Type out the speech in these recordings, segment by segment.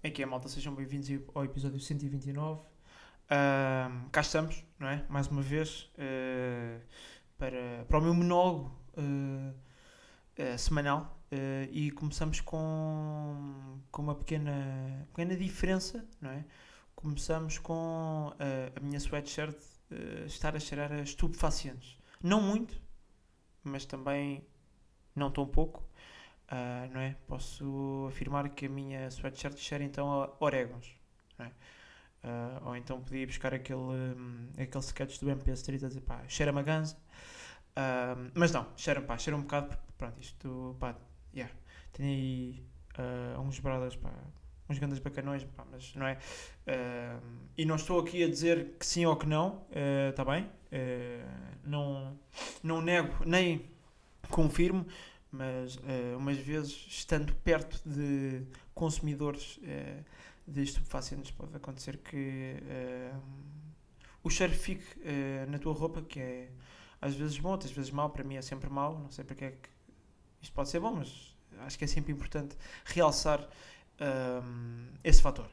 É que é, malta, sejam bem-vindos ao episódio 129. Uh, cá estamos, não é? Mais uma vez, uh, para, para o meu monólogo uh, semanal. e começamos com, com uma pequena, pequena diferença, não é? Começamos com a minha sweatshirt estar a cheirar a estupefacientes. Não muito, mas também não tão pouco. Uh, não é? Posso afirmar que a minha sweatshirt cheira então a orégãos. É? Uh, ou então podia buscar aquele, um, aquele sketch do MP Street a dizer pá, cheira-me a ganza. Uh, mas não, cheira-me pá, cheira um bocado porque pronto, isto pá, yeah. Tenho aí uns bradas pá, uns grandes bacanões, pá, mas não é? e não estou aqui a dizer que sim ou que não, está bem? não, não nego nem confirmo, mas uh, umas vezes estando perto de consumidores uh, de estupefacientes pode acontecer que uh, o cheiro fique na tua roupa, que é às vezes bom, outras vezes mau, para mim é sempre mau, não sei porque é que isto pode ser bom, mas acho que é sempre importante realçar esse fator.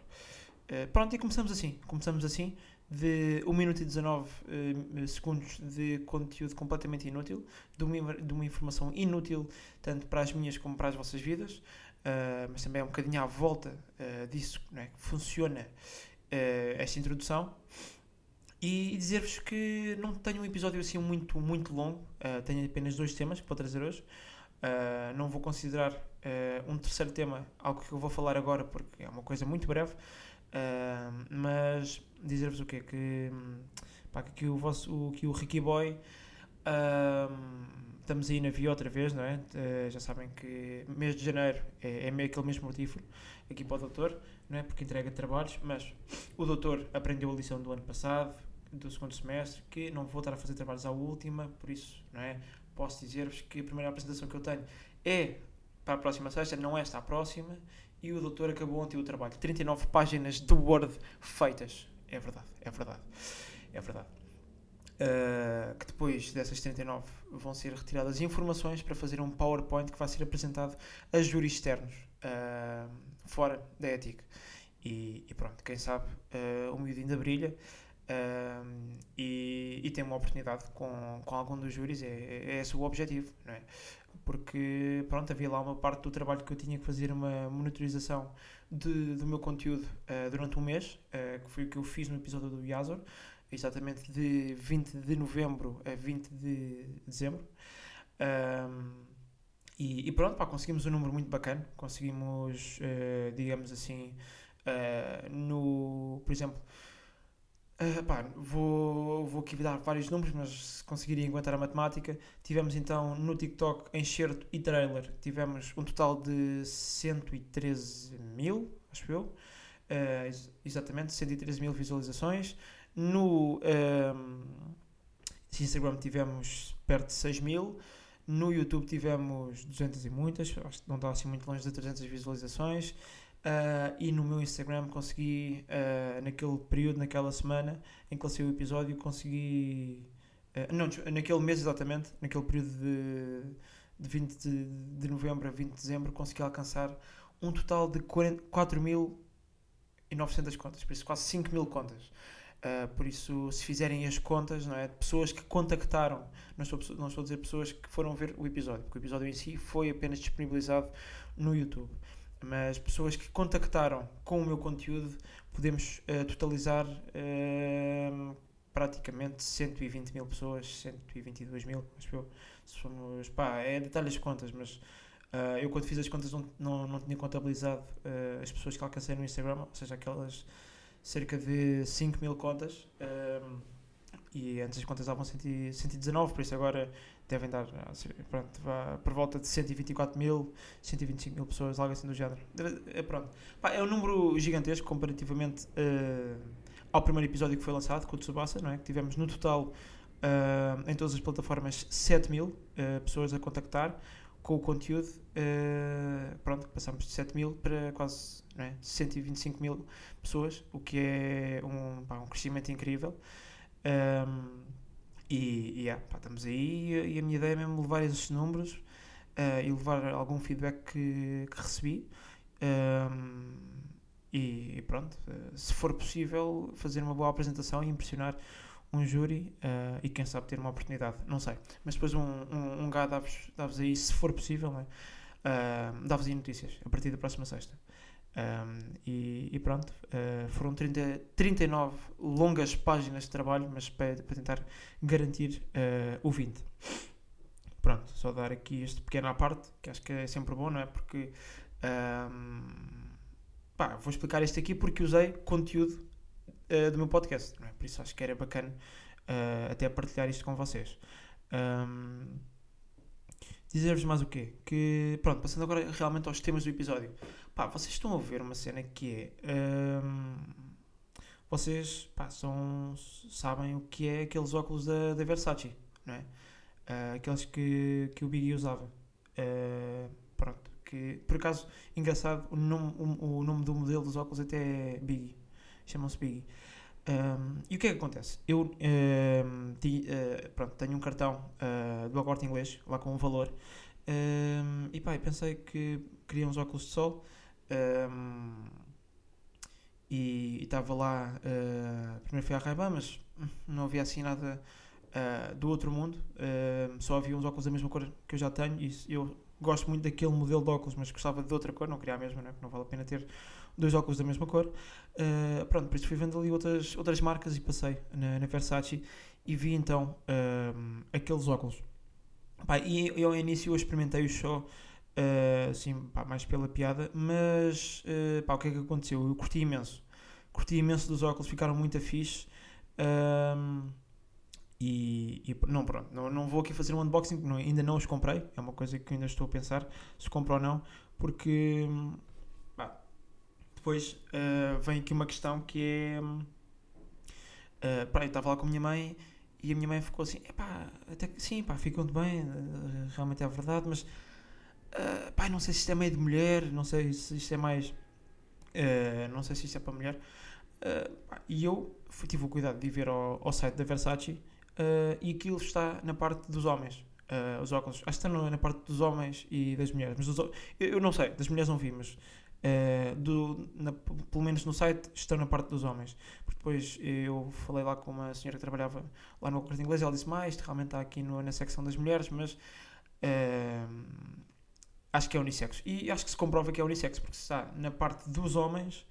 pronto, e começamos assim, começamos assim, de 1 minuto e 19 uh, segundos de conteúdo completamente inútil, de uma, de uma informação inútil, tanto para as minhas como para as vossas vidas, uh, mas também é um bocadinho à volta uh, disso é, que funciona esta introdução. E, e dizer-vos que não tenho um episódio assim muito, muito longo, tenho apenas dois temas vou trazer hoje. não vou considerar um terceiro tema algo que eu vou falar agora porque é uma coisa muito breve, mas dizer-vos o quê? Que, pá, que o vosso o, que o Ricky Boy um, estamos aí na via outra vez, não é? Uh, já sabem que mês de janeiro é, é meio aquele mesmo motivo aqui para o doutor, não é? Porque entrega trabalhos, mas o doutor aprendeu a lição do ano passado, do segundo semestre, que não vou estar a fazer trabalhos à última, por isso, não é? Posso dizer-vos que a primeira apresentação que eu tenho é para a próxima sexta, não esta a próxima, e o doutor acabou ontem o trabalho. 39 páginas de Word feitas. É verdade, é verdade. É verdade. Uh, que depois dessas 39 vão ser retiradas informações para fazer um PowerPoint que vai ser apresentado a júris externos uh, fora da ética. E, e, pronto, quem sabe uh, o miúdo ainda brilha e, e, tem uma oportunidade com, com algum dos júris, é, é esse o objetivo, não é? Porque pronto, havia lá uma parte do trabalho que eu tinha que fazer uma monitorização de, do meu conteúdo uh, durante um mês, uh, que foi o que eu fiz no episódio do Yazor, exatamente de 20 de novembro a 20 de dezembro. Um, e, e, pronto, pá, conseguimos um número muito bacana. Conseguimos, uh, digamos assim, no, por exemplo, Uh, pá, vou, vou aqui dar vários números, mas se conseguirem aguentar a matemática, tivemos então no TikTok enxerto e trailer, tivemos um total de 113 mil, acho eu, uh, exatamente, 113 mil visualizações. No Instagram tivemos perto de 6 mil, no YouTube tivemos 200 e muitas, acho que não está assim muito longe de 300 visualizações. Uh, e no meu Instagram consegui, uh, naquele período, naquela semana em que lancei o episódio, consegui. Uh, não, naquele mês exatamente, naquele período de, de 20 de, de, novembro a 20 de dezembro, consegui alcançar um total de 4.900 contas, por isso quase 5 mil contas. por isso, se fizerem as contas, não é? pessoas que contactaram, não estou, não estou a dizer pessoas que foram ver o episódio, porque o episódio em si foi apenas disponibilizado no YouTube mas pessoas que contactaram com o meu conteúdo, podemos uh, totalizar uh, praticamente 120 mil pessoas, 122 mil, acho eu. Somos, pá, é detalhes contas, mas uh, eu quando fiz as contas não, não, não tinha contabilizado as pessoas que alcancei no Instagram, ou seja, aquelas cerca de 5 mil contas. e antes as contas davam 119, por isso agora devem dar pronto, por volta de 124 mil, 125 mil pessoas, algo assim do género. É, pronto. É um número gigantesco comparativamente uh, ao primeiro episódio que foi lançado com o Tsubasa, não é? que tivemos no total uh, em todas as plataformas 7 mil uh, pessoas a contactar com o conteúdo. pronto, passamos de 7 mil para quase não é? 125 mil pessoas, o que é um, pá, um crescimento incrível. Um, e, yeah, pá, estamos aí e a minha ideia é mesmo levar esses números uh, e levar algum feedback que, que recebi um, e, pronto, uh, se for possível, fazer uma boa apresentação e impressionar um júri uh, e quem sabe ter uma oportunidade, não sei. Mas depois um, um, um gá dá-vos aí, se for possível, né? dá-vos aí notícias a partir da próxima sexta. Um, e, e, pronto, uh, foram 30, 39 longas páginas de trabalho, mas para, para tentar garantir uh, o 20. Pronto, só dar aqui este pequeno à parte, que acho que é sempre bom, não é? Porque um, pá, vou explicar isto aqui porque usei conteúdo uh, do meu podcast, não é? Por isso acho que era bacana até partilhar isto com vocês. Um, Dizer-vos mais o quê? Que, pronto, passando agora realmente aos temas do episódio. Pá, vocês estão a ver uma cena que é. Hum, vocês, pá, são, sabem o que é aqueles óculos da, da Versace, não é? Uh, aqueles que, que o Biggie usava. Uh, pronto, que por acaso, engraçado, o nome, o, o, nome do modelo dos óculos até é Biggie. Chamam-se Biggie. Um, e o que é que acontece? Eu um, ti, uh, pronto, tenho um cartão uh, do Agorte Inglês, lá com um valor, um, e pá, pensei que queria uns óculos de sol e estava lá. Uh, primeiro fui à ray mas não havia assim nada do outro mundo, só havia uns óculos da mesma cor que eu já tenho, e eu gosto muito daquele modelo de óculos, mas gostava de outra cor, não queria a mesma, né? não vale a pena ter dois óculos da mesma cor. Uh, pronto, por isso fui vendo ali outras, outras marcas e passei na, na Versace e vi então uh, aqueles óculos. Pá, e eu ao início eu experimentei o show, uh, assim, pá, mais pela piada, mas pá, o que é que aconteceu? Eu curti imenso. Curti imenso dos óculos, ficaram muito fixe. E, e, não, pronto, não, não vou aqui fazer um unboxing, não, ainda não os comprei, é uma coisa que ainda estou a pensar se compro ou não, porque depois uh, vem aqui uma questão que é. Uh, pá, eu estava lá com a minha mãe e a minha mãe ficou assim: pá, até que sim, pá, ficam bem, uh, realmente é verdade, mas. Uh, pá, não sei se isto é meio de mulher, não sei se isto é mais. Uh, não sei se isto é para mulher. Uh, e eu fui, tive o cuidado de ir ver ao, ao site da Versace e aquilo está na parte dos homens. os óculos, acho que está na parte dos homens e das mulheres, mas eu, não sei, das mulheres não vi, mas do, na, pelo menos no site, estão na parte dos homens. Porque depois eu falei lá com uma senhora que trabalhava lá no Corte Inglês e ela disse: Mais, realmente está aqui no, na secção das mulheres, mas acho que é unissex. E acho que se comprova que é unissex, porque está na parte dos homens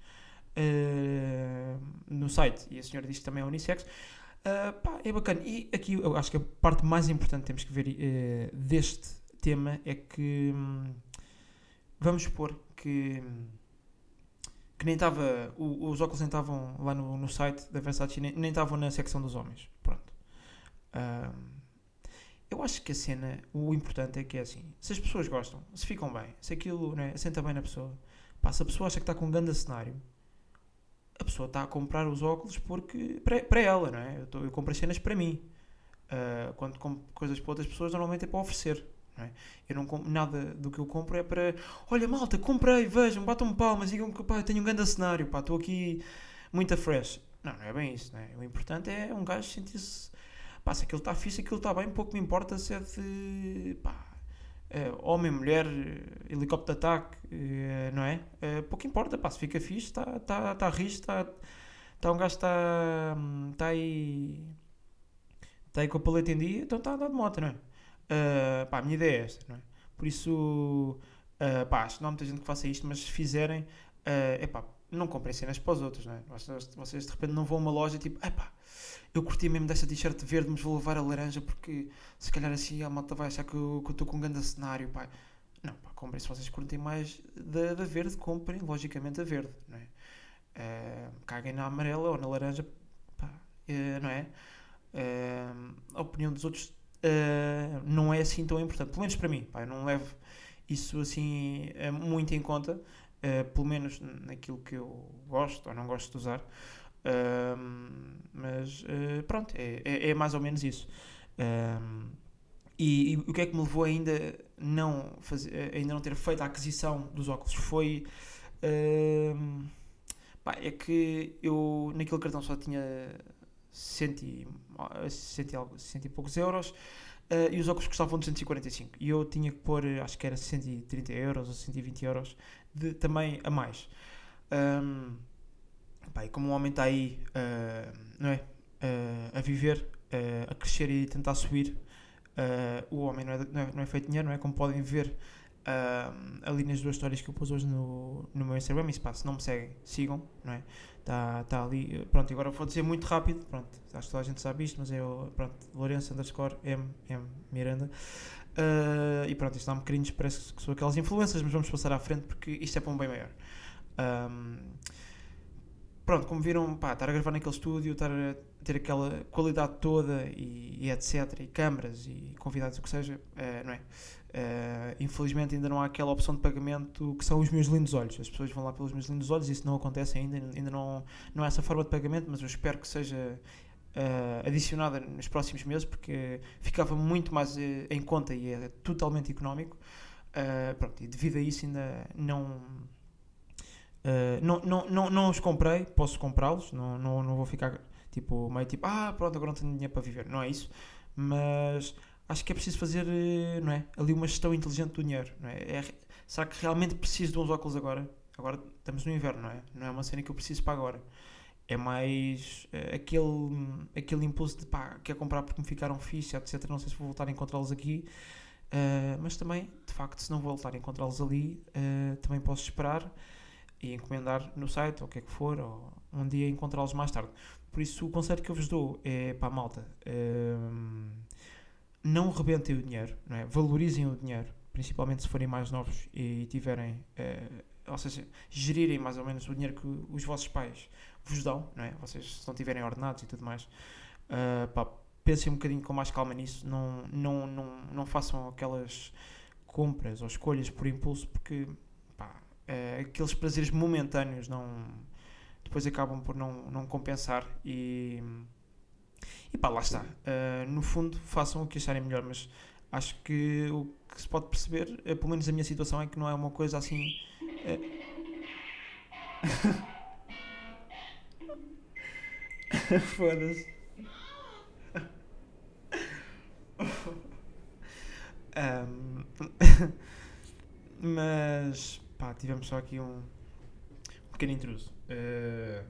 uh, no site e a senhora diz que também é unissex. Uh, pá, é bacana. E aqui eu acho que a parte mais importante que temos que ver deste tema é que. Um, vamos supor que, que nem estava. Os óculos nem estavam lá no, no site da Versace, nem estavam na secção dos homens. Pronto. Um, eu acho que a cena, o importante é que é assim: se as pessoas gostam, se ficam bem, se aquilo né, senta bem na pessoa, pá, se a pessoa acha que está com um grande cenário, a pessoa está a comprar os óculos porque para, ela, não é? Eu, tô, eu compro as cenas para mim. Uh, quando compro coisas para outras pessoas, normalmente é para oferecer. É? Eu não compro, nada do que eu compro é para olha malta, comprei, vejam, batam-me palmas, digam que pá, eu tenho um grande cenário, pá, estou aqui muito fresh. Não, não é bem isso, né? o importante é um gajo sentir-se, pá, se aquilo está fixe, aquilo está bem, pouco me importa se é de pá, é, homem, mulher, helicóptero de ataque, é, não é? Pouco importa, pá, se fica fixe, está tá, tá rijo, está tá um gajo está tá aí, está aí com a paleta em dia, então está a dar de moto, não é? Uh, pá, a minha ideia é esta, não é? Por isso, uh, pá, acho que não há muita gente que faça isto, mas se fizerem, uh, epá, não comprem cenas para os outros, não é? Vocês, vocês de repente não vão a uma loja tipo, epá, eu curti mesmo desta t-shirt verde, mas vou levar a laranja porque se calhar assim a malta vai achar que eu estou com um grande cenário, pá. Não, pá, comprem se vocês curtem mais da, da verde, comprem logicamente a verde, não é? Uh, caguem na amarela ou na laranja, pá, uh, não é? Uh, a opinião dos outros uh, não é assim tão importante. Pelo menos para mim, pá, eu não levo isso assim uh, muito em conta, uh, pelo menos naquilo que eu gosto ou não gosto de usar. mas pronto, é, é, é, mais ou menos isso. E, e, o que é que me levou ainda não fazer, ainda não ter feito a aquisição dos óculos foi pá, é que eu naquele cartão só tinha cento e, e, cento e poucos euros uh, e os óculos custavam 245 e eu tinha que pôr, acho que era 130 euros ou 120 euros de, também a mais. Um, Pá, e como um homem está aí, uh, não é? Uh, a viver, uh, a crescer e tentar subir, o homem não é, não é, não, é, feito dinheiro, não é? Como podem ver ali nas duas histórias que eu pus hoje no, no meu Instagram. E pá, se não me seguem, sigam, não é? Está tá ali. Pronto, agora vou dizer muito rápido. Pronto, acho que toda a gente sabe isto, mas é o. Pronto, Lourenço underscore M, M Miranda. Uh, e pronto, isto dá um bocadinho, parece que são aquelas influências, mas vamos passar à frente porque isto é para um bem maior. Um, pronto, como viram, pá, estar a gravar naquele estúdio, estar a ter aquela qualidade toda e, e etc, e câmaras e convidados, o que seja, uh, não é? Uh, infelizmente ainda não há aquela opção de pagamento que são os meus lindos olhos. As pessoas vão lá pelos meus lindos olhos, isso não acontece ainda, ainda não, não há essa forma de pagamento, mas eu espero que seja uh, adicionada nos próximos meses, porque ficava muito mais em conta e é totalmente económico. pronto, e devido a isso ainda não Uh, não, não, não, não os comprei, posso comprá-los, não, não, não vou ficar tipo, meio tipo, ah, pronto, agora não tenho dinheiro para viver. Não é isso, mas acho que é preciso fazer não é, ali uma gestão inteligente do dinheiro. Não é? é será que realmente preciso de uns óculos agora? Agora estamos no inverno, não é? Não é uma cena que eu preciso para agora. É mais uh, aquele, aquele impulso de pá, quer comprar porque me ficaram fixe, etc. Não sei se vou voltar a encontrá-los aqui. Uh, mas também, de facto, se não voltar a encontrá-los ali, uh, também posso esperar e encomendar no site, ou o que é que for, ou um dia encontrá-los mais tarde. Por isso, o conselho que eu vos dou é para a malta: hum, não rebentem o dinheiro, não é? valorizem o dinheiro, principalmente se forem mais novos e tiverem, uh, ou seja, gerirem mais ou menos o dinheiro que os vossos pais vos dão, não é? vocês se não tiverem ordenados e tudo mais. Uh, pá, pensem um bocadinho com mais calma nisso, não, não, não, não façam aquelas compras ou escolhas por impulso, porque uh, aqueles prazeres momentâneos não depois acabam por não, não compensar e e pá, lá está. Uh, no fundo, façam o que acharem melhor, mas acho que o que se pode perceber, uh, pelo menos a minha situação, é que não é uma coisa assim. Foda-se. um, mas pá, tivemos só aqui um, um pequeno intruso. Uh,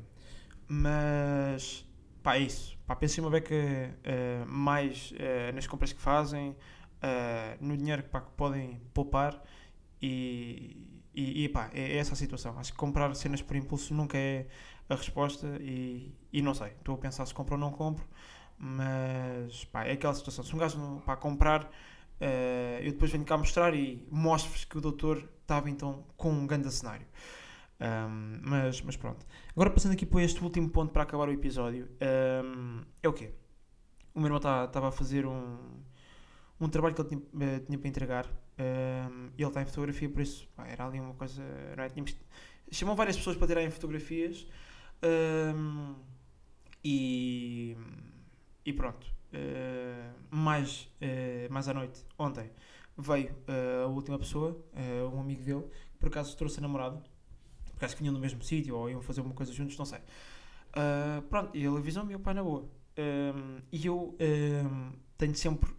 mas pá, é isso. Pá, pensem uma beca uh, mais uh, nas compras que fazem, no dinheiro pá, que podem poupar e, e, e pá, é, é, essa a situação. Acho que comprar cenas por impulso nunca é a resposta e, e não sei. Estou a pensar se compro ou não compro, mas pá, é aquela situação. Se um gajo pá, comprar Uh, eu depois venho cá mostrar e mostro-vos que o doutor estava então com um grande cenário. Um, mas, mas pronto. Agora passando aqui para este último ponto para acabar o episódio. Um, é o quê? O meu irmão estava tá, a fazer um, um trabalho que ele tinha, eh, tinha para entregar. Um, ele está em fotografia, por isso pá, era ali uma coisa. Não é? Tínhamos, chamou várias pessoas para tirarem fotografias. e, e pronto. Uh, mais, uh, mais à noite, ontem, veio uh, a última pessoa, um amigo dele, que por acaso trouxe a namorada, acho que vinham no mesmo sítio ou iam fazer uma coisa juntos, não sei. pronto, e ele avisou-me e eu, pá, na boa. Um, e eu um, tenho sempre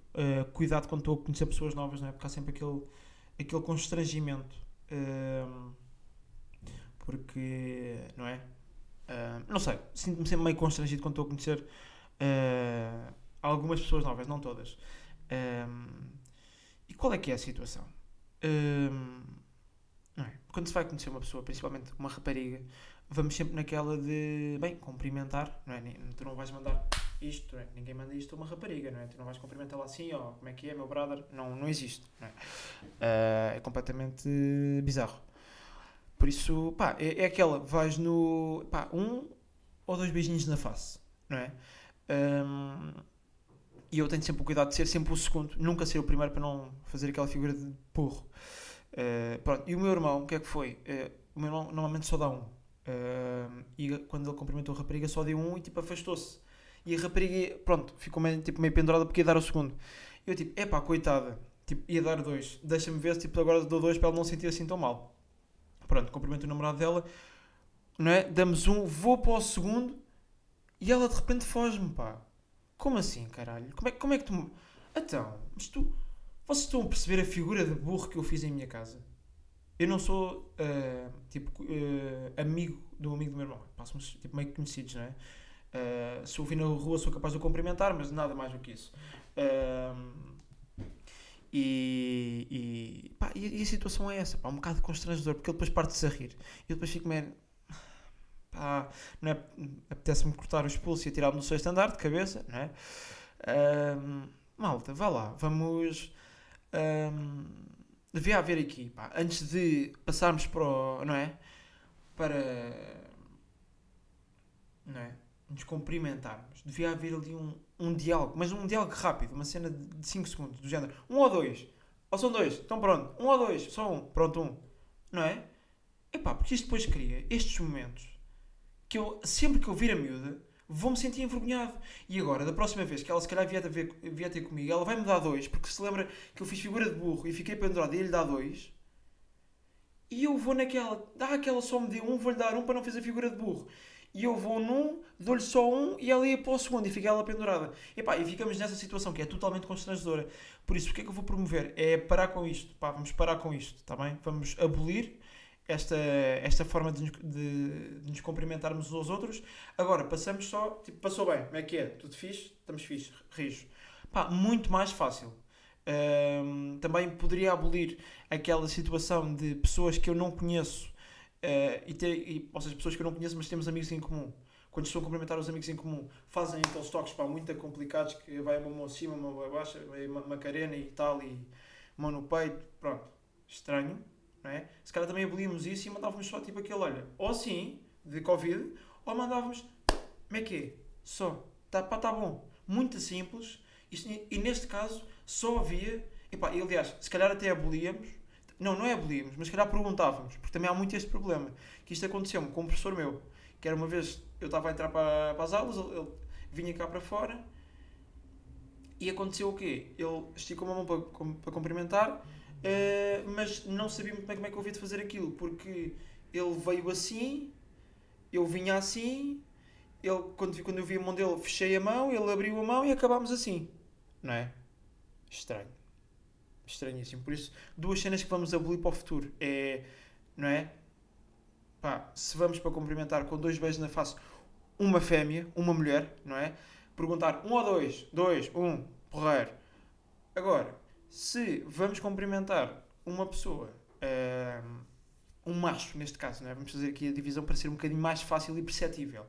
cuidado quando estou a conhecer pessoas novas, não é? Porque há sempre aquele, aquele constrangimento. Um, porque, não é? não sei, sinto-me sempre meio constrangido quando estou a conhecer uh, algumas pessoas novas, não todas. Um, e qual é que é a situação? Um, é? Quando se vai conhecer uma pessoa, principalmente uma rapariga, vamos sempre naquela de, bem, cumprimentar, não é? Tu não vais mandar isto, é? ninguém manda isto a uma rapariga, não é? Tu não vais cumprimentá-la assim, ó, oh, como é que é, meu brother? Não, não existe, não é? Uh, é completamente bizarro. Por isso, pá, é, é, aquela, vais no, pá, um ou dois beijinhos na face, não é? Um, e eu tenho sempre o cuidado de ser sempre o segundo, nunca ser o primeiro para não fazer aquela figura de burro. Uh, pronto. E o meu irmão, o que é que foi? Uh, o meu irmão normalmente só dá um. E quando ele cumprimentou a rapariga só deu um e tipo afastou-se. E a rapariga, pronto, ficou meio, tipo, meio pendurada porque ia dar o segundo. Eu tipo, epá, coitada, tipo, ia dar dois. Deixa-me ver se tipo, agora dou dois para ela não sentir assim tão mal. Pronto, cumprimento o namorado dela, não é? Damos um, vou para o segundo e ela de repente foge-me, pá. Como assim, caralho? Como é, como é que tu. Então, mas tu. Vocês estão a perceber a figura de burro que eu fiz em minha casa? eu não sou uh, tipo uh, amigo do amigo do meu irmão. Passamos tipo, meio conhecidos, não é? Uh, se o vi na rua sou capaz de o cumprimentar, mas nada mais do que isso. E, e, pá, e, a situação é essa, pá, um bocado constrangedor, porque ele depois parte-se a rir. E eu depois fico meio. Pá, não é? Apetece-me cortar o expulso e atirar-me no seu estandarte de cabeça, não é? malta, vá lá, vamos. Um, devia haver aqui, pá, antes de passarmos para o, não é? Para. Não é? Nos cumprimentarmos. Devia haver ali um, um diálogo, mas um diálogo rápido, uma cena de 5 segundos, do género. Um ou dois. Ou são dois, então pronto. Um ou dois, só um, pronto, um. Não é? Epá, porque isto depois cria estes momentos que eu, sempre que eu vir a miúda, vou-me sentir envergonhado. E agora, da próxima vez que ela se calhar vier, a ver, vier ter comigo, ela vai-me dar dois, porque se lembra que eu fiz figura de burro e fiquei pendurado e ele dá dois. E eu vou naquela, dá aquela só me deu um, vou-lhe dar um para não fazer figura de burro. E eu vou num, dou-lhe só um e ela ia para o segundo e fica ela pendurada. E, pá, e ficamos nessa situação que é totalmente constrangedora. Por isso, o que é que eu vou promover? É parar com isto. Pá, vamos parar com isto, está bem? Vamos abolir esta, esta forma de, de, de, nos cumprimentarmos uns aos outros. Agora, passamos só, tipo, passou bem, como é que é? Tudo fixe? Estamos fixe, rijo. Pá, muito mais fácil. Também poderia abolir aquela situação de pessoas que eu não conheço, uh, e ter, e, ou seja, pessoas que eu não conheço, mas temos amigos em comum. Quando estão a cumprimentar os amigos em comum, fazem aqueles toques pá, muito complicados que vai uma mão acima, uma mão abaixo, uma macarena e tal, e mão no peito, pronto. Estranho não é? Se calhar também abolíamos isso e mandávamos só tipo aquele, olha, ou sim, de Covid, ou mandávamos, como é que é? Só, tá, pá, tá bom. Muito simples, e, e neste caso só havia, e pá, e, aliás, se calhar até abolíamos, não, não é abolíamos, mas se calhar perguntávamos, porque também há muito este problema, que isto aconteceu-me com um professor meu, que era uma vez, eu estava a entrar para, para as aulas, ele, ele vinha cá para fora, e aconteceu o quê? Ele esticou a mão para, para cumprimentar, Uh, mas não sabia muito bem como é que eu havia de fazer aquilo, porque ele veio assim, eu vinha assim, ele, quando, quando eu vi a mão dele, fechei a mão, ele abriu a mão e acabámos assim. Não é? Estranho. Estranhíssimo. Por isso, duas cenas que vamos abolir para o futuro. É, não é? Pá, se vamos para cumprimentar com dois beijos na face uma fêmea, uma mulher, não é? Perguntar um ou dois, dois, um, porreiro. Agora, se vamos cumprimentar uma pessoa, uh, um macho neste caso, é? vamos fazer aqui a divisão para ser um bocadinho mais fácil e perceptível.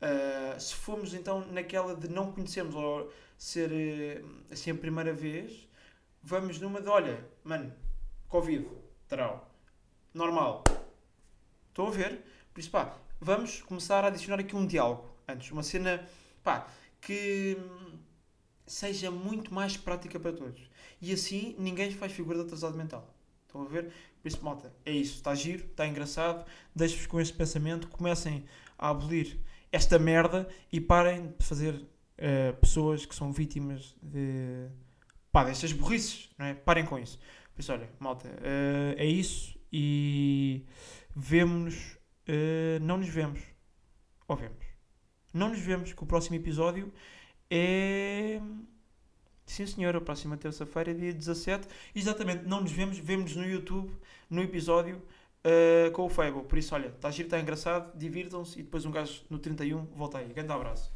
Uh, se formos então naquela de não conhecermos ou ser uh, assim a primeira vez, vamos numa de olha, mano, Covid, trau, normal. Estão a ver? Por isso, pá, vamos começar a adicionar aqui um diálogo antes, uma cena, pá, que seja muito mais prática para todos. E assim ninguém faz figura de atrasado mental. Estão a ver? Por isso, malta, é isso. Está giro, está engraçado. Deixo-vos com este pensamento. Comecem a abolir esta merda e parem de fazer uh, pessoas que são vítimas de. Pá, destas burrices, não é? Parem com isso. Por isso, olha, malta, uh, é isso e vemo-nos. Uh, não nos vemos. Ou vemos. Não nos vemos, que o próximo episódio é. Sim, senhor, a próxima terça-feira, dia 17. Exatamente, não nos vemos, vemos no YouTube, no episódio uh, com o Fable. Por isso, olha, está giro, está engraçado, divirtam-se e depois um gajo no 31 volta aí. Grande abraço.